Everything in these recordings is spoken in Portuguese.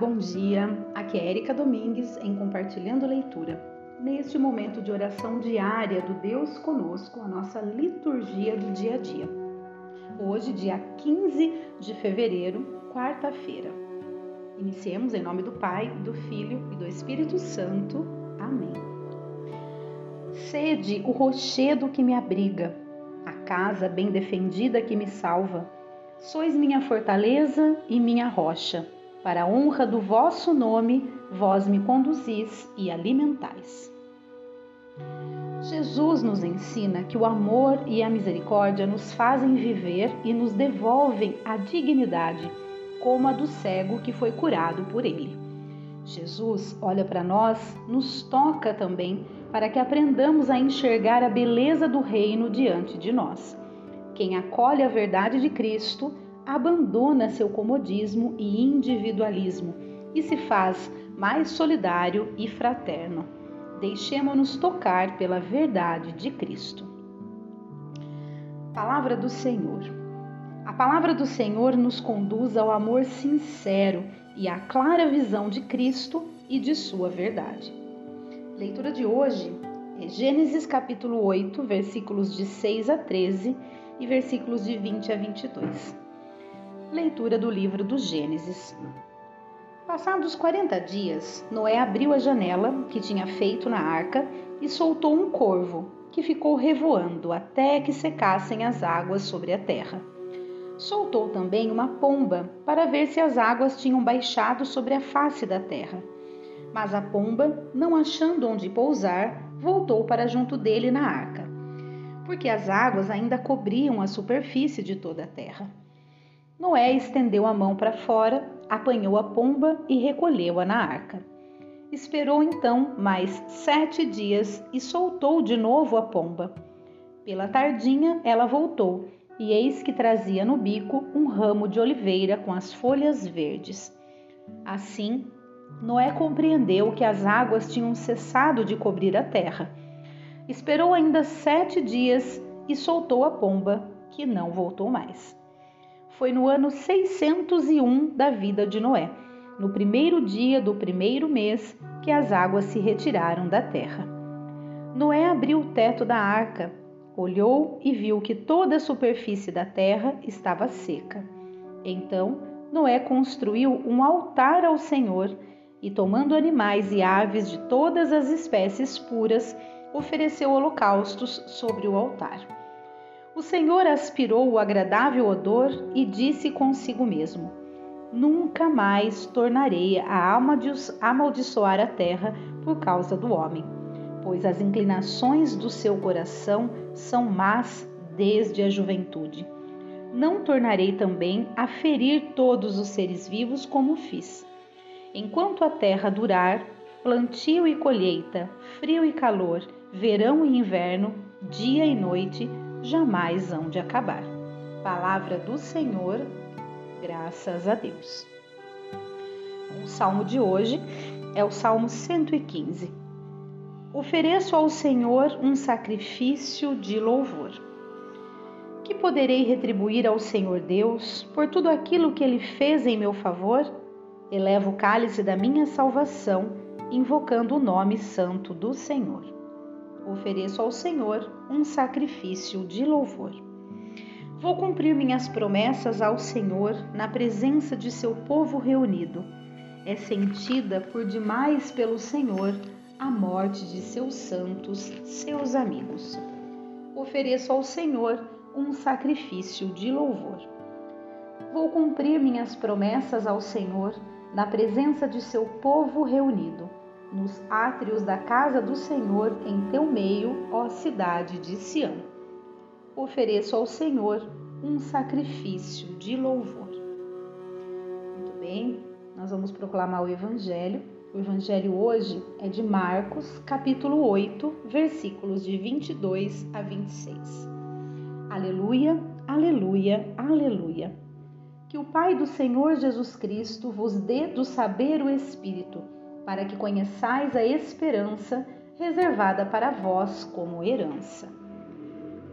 Bom dia. Aqui é Erika Domingues em Compartilhando Leitura. Neste momento de oração diária do Deus conosco, a nossa liturgia do dia a dia. Hoje, dia 15 de fevereiro, quarta-feira. Iniciemos em nome do Pai, do Filho e do Espírito Santo. Amém. Sede o rochedo que me abriga, a casa bem defendida que me salva. Sois minha fortaleza e minha rocha para a honra do vosso nome, vós me conduzis e alimentais. Jesus nos ensina que o amor e a misericórdia nos fazem viver e nos devolvem a dignidade, como a do cego que foi curado por ele. Jesus olha para nós, nos toca também para que aprendamos a enxergar a beleza do reino diante de nós. Quem acolhe a verdade de Cristo abandona seu comodismo e individualismo e se faz mais solidário e fraterno. Deixemos-nos tocar pela verdade de Cristo. Palavra do Senhor. A palavra do Senhor nos conduz ao amor sincero e à clara visão de Cristo e de sua verdade. Leitura de hoje é Gênesis capítulo 8, versículos de 6 a 13 e versículos de 20 a 22. Leitura do livro do Gênesis. Passados 40 dias, Noé abriu a janela que tinha feito na arca e soltou um corvo, que ficou revoando até que secassem as águas sobre a terra. Soltou também uma pomba para ver se as águas tinham baixado sobre a face da terra. Mas a pomba, não achando onde pousar, voltou para junto dele na arca, porque as águas ainda cobriam a superfície de toda a terra. Noé estendeu a mão para fora, apanhou a pomba e recolheu-a na arca. Esperou então mais sete dias e soltou de novo a pomba. Pela tardinha ela voltou, e eis que trazia no bico um ramo de oliveira com as folhas verdes. Assim, Noé compreendeu que as águas tinham cessado de cobrir a terra. Esperou ainda sete dias e soltou a pomba, que não voltou mais foi no ano 601 da vida de Noé, no primeiro dia do primeiro mês que as águas se retiraram da terra. Noé abriu o teto da arca, olhou e viu que toda a superfície da terra estava seca. Então Noé construiu um altar ao Senhor e, tomando animais e aves de todas as espécies puras, ofereceu holocaustos sobre o altar. O Senhor aspirou o agradável odor e disse consigo mesmo: Nunca mais tornarei a amaldiçoar a terra por causa do homem, pois as inclinações do seu coração são más desde a juventude. Não tornarei também a ferir todos os seres vivos como fiz. Enquanto a terra durar, plantio e colheita, frio e calor, verão e inverno, dia e noite, jamais hão de acabar. Palavra do Senhor, graças a Deus. O salmo de hoje é o Salmo 115. Ofereço ao Senhor um sacrifício de louvor. Que poderei retribuir ao Senhor Deus por tudo aquilo que ele fez em meu favor? Elevo o cálice da minha salvação, invocando o nome santo do Senhor ofereço ao Senhor um sacrifício de louvor. Vou cumprir minhas promessas ao Senhor na presença de seu povo reunido. É sentida por demais pelo Senhor a morte de seus santos, seus amigos. Ofereço ao Senhor um sacrifício de louvor. Vou cumprir minhas promessas ao Senhor na presença de seu povo reunido nos átrios da casa do Senhor em teu meio, ó cidade de Sião. Ofereço ao Senhor um sacrifício de louvor. Muito bem, nós vamos proclamar o Evangelho. O Evangelho hoje é de Marcos, capítulo 8, versículos de 22 a 26. Aleluia, aleluia, aleluia. Que o Pai do Senhor Jesus Cristo vos dê do saber o Espírito para que conheçais a esperança reservada para vós como herança.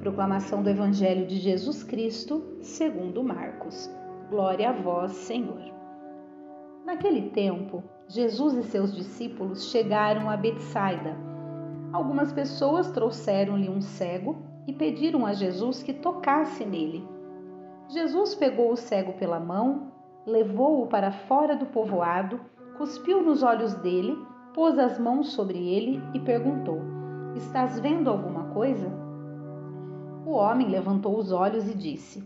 Proclamação do Evangelho de Jesus Cristo, segundo Marcos. Glória a vós, Senhor. Naquele tempo, Jesus e seus discípulos chegaram a Betsaida. Algumas pessoas trouxeram-lhe um cego e pediram a Jesus que tocasse nele. Jesus pegou o cego pela mão, levou-o para fora do povoado, cuspiu nos olhos dele, pôs as mãos sobre ele e perguntou: Estás vendo alguma coisa? O homem levantou os olhos e disse: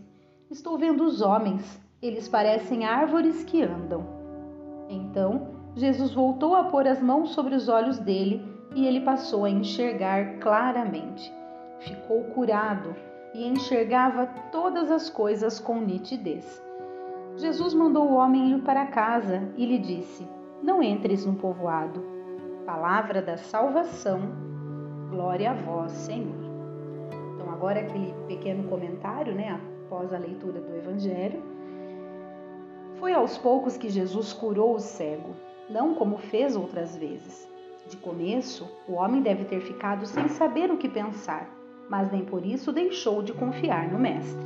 Estou vendo os homens, eles parecem árvores que andam. Então Jesus voltou a pôr as mãos sobre os olhos dele e ele passou a enxergar claramente. Ficou curado e enxergava todas as coisas com nitidez. Jesus mandou o homem ir para casa e lhe disse: Não entres no povoado. Palavra da salvação. Glória a vós, Senhor. Então, agora aquele pequeno comentário, né, após a leitura do Evangelho. Foi aos poucos que Jesus curou o cego, não como fez outras vezes. De começo, o homem deve ter ficado sem saber o que pensar, mas nem por isso deixou de confiar no Mestre.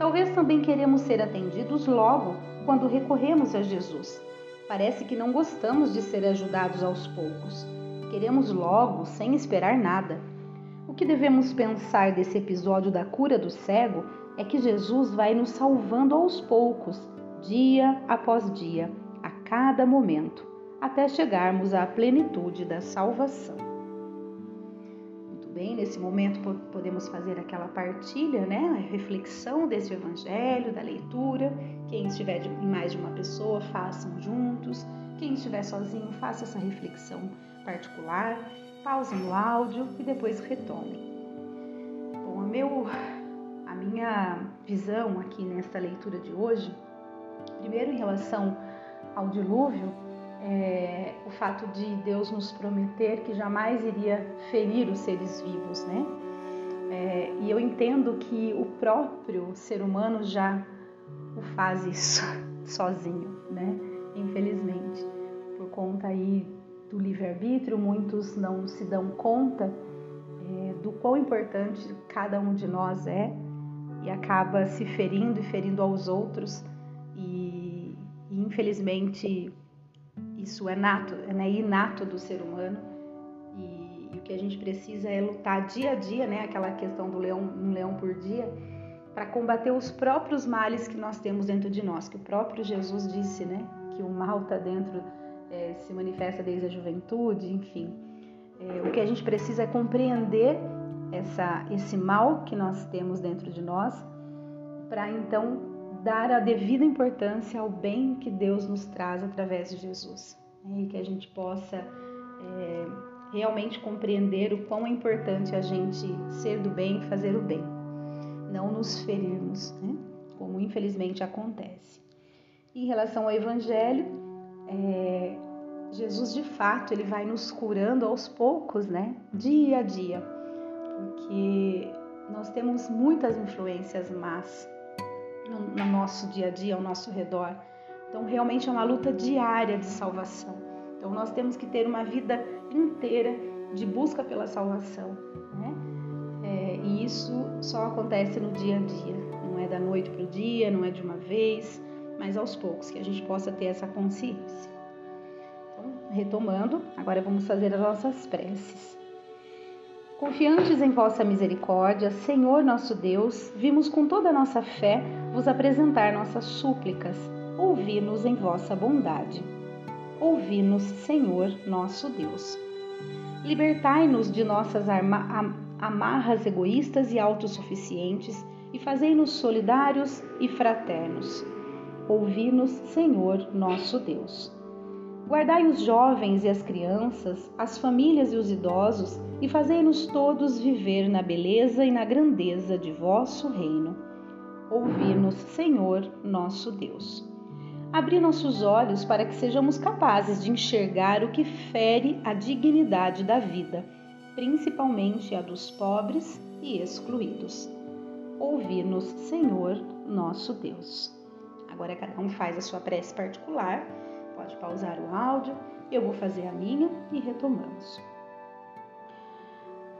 Talvez também queremos ser atendidos logo quando recorremos a Jesus. Parece que não gostamos de ser ajudados aos poucos. Queremos logo, sem esperar nada. O que devemos pensar desse episódio da cura do cego é que Jesus vai nos salvando aos poucos dia após dia, a cada momento, até chegarmos à plenitude da salvação. Bem, nesse momento podemos fazer aquela partilha, né? A reflexão desse evangelho, da leitura. Quem estiver em mais de uma pessoa, façam juntos. Quem estiver sozinho, faça essa reflexão particular. Pausem o áudio e depois retomem. Bom, a, meu, a minha visão aqui nesta leitura de hoje Primeiro, em relação ao dilúvio, é, o fato de Deus nos prometer que jamais iria ferir os seres vivos, né? É, e eu entendo que o próprio ser humano já o faz isso sozinho, né? Infelizmente, por conta aí do livre-arbítrio, muitos não se dão conta é, do quão importante cada um de nós é e acaba se ferindo e ferindo aos outros e, e infelizmente isso é nato, é inato do ser humano e, e, o que a gente precisa é lutar dia a dia, né? Aquela questão do leão, um leão por dia, para combater os próprios males que nós temos dentro de nós, que o próprio Jesus disse, né? Que o mal está dentro, é, se manifesta desde a juventude, enfim. É, o que a gente precisa é compreender essa, esse mal que nós temos dentro de nós, para então dar a devida importância ao bem que Deus nos traz através de Jesus né? e que a gente possa é, realmente compreender o quão é importante a gente ser do bem e fazer o bem, não nos ferirmos, né? como infelizmente acontece. Em relação ao Evangelho, é, Jesus de fato ele vai nos curando aos poucos, né? Dia a dia, porque nós temos muitas influências más no, no nosso dia a dia, ao nosso redor. Então, realmente é uma luta diária de salvação. Então, nós temos que ter uma vida inteira de busca pela salvação, né? É, e isso só acontece no dia a dia, não é da noite para o dia, não é de uma vez, mas aos poucos, que a gente possa ter essa consciência. Então, retomando, agora vamos fazer as nossas preces. Confiantes em vossa misericórdia, Senhor nosso Deus, vimos com toda a nossa fé vos apresentar nossas súplicas. Ouvi-nos em vossa bondade. Ouvi-nos, Senhor nosso Deus. Libertai-nos de nossas amarras egoístas e autossuficientes e fazei-nos solidários e fraternos. Ouvi-nos, Senhor nosso Deus. Guardai os jovens e as crianças, as famílias e os idosos, e fazei-nos todos viver na beleza e na grandeza de vosso reino. Ouvi-nos, Senhor, nosso Deus. Abri nossos olhos para que sejamos capazes de enxergar o que fere a dignidade da vida, principalmente a dos pobres e excluídos. Ouvi-nos, Senhor, nosso Deus. Agora cada um faz a sua prece particular Pode pausar o áudio, eu vou fazer a minha e retomamos.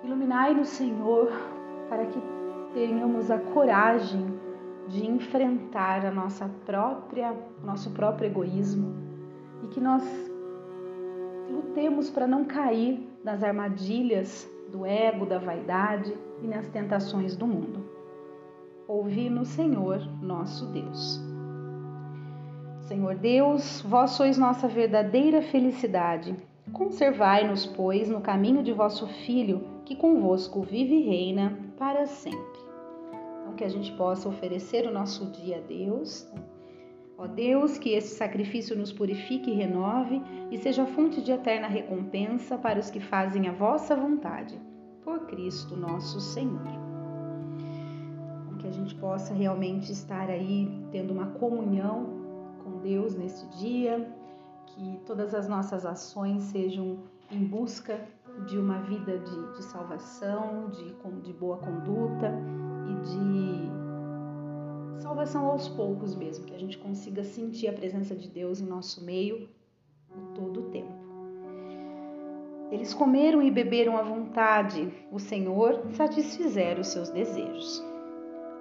Iluminai-nos, Senhor, para que tenhamos a coragem de enfrentar a nossa própria, nosso próprio egoísmo, e que nós lutemos para não cair nas armadilhas do ego, da vaidade e nas tentações do mundo. Ouvi no Senhor nosso Deus. Senhor Deus, vós sois nossa verdadeira felicidade. Conservai-nos, pois, no caminho de vosso Filho, que convosco vive e reina para sempre. Então, que a gente possa oferecer o nosso dia a Deus. Ó Deus, que esse sacrifício nos purifique e renove e seja fonte de eterna recompensa para os que fazem a vossa vontade. Por Cristo nosso Senhor. Então, que a gente possa realmente estar aí tendo uma comunhão com Deus nesse dia, que todas as nossas ações sejam em busca de uma vida de, de salvação, de, de boa conduta e de salvação aos poucos mesmo, que a gente consiga sentir a presença de Deus em nosso meio todo o tempo. Eles comeram e beberam à vontade, o Senhor satisfizeram os seus desejos.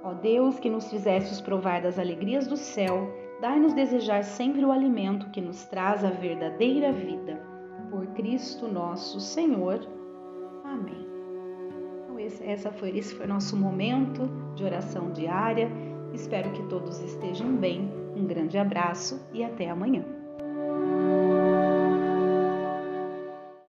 Ó Deus, que nos fizestes provar das alegrias do céu, Dai-nos desejar sempre o alimento que nos traz a verdadeira vida. Por Cristo nosso Senhor. Amém. Então, esse, essa foi, esse foi nosso momento de oração diária. Espero que todos estejam bem. Um grande abraço e até amanhã.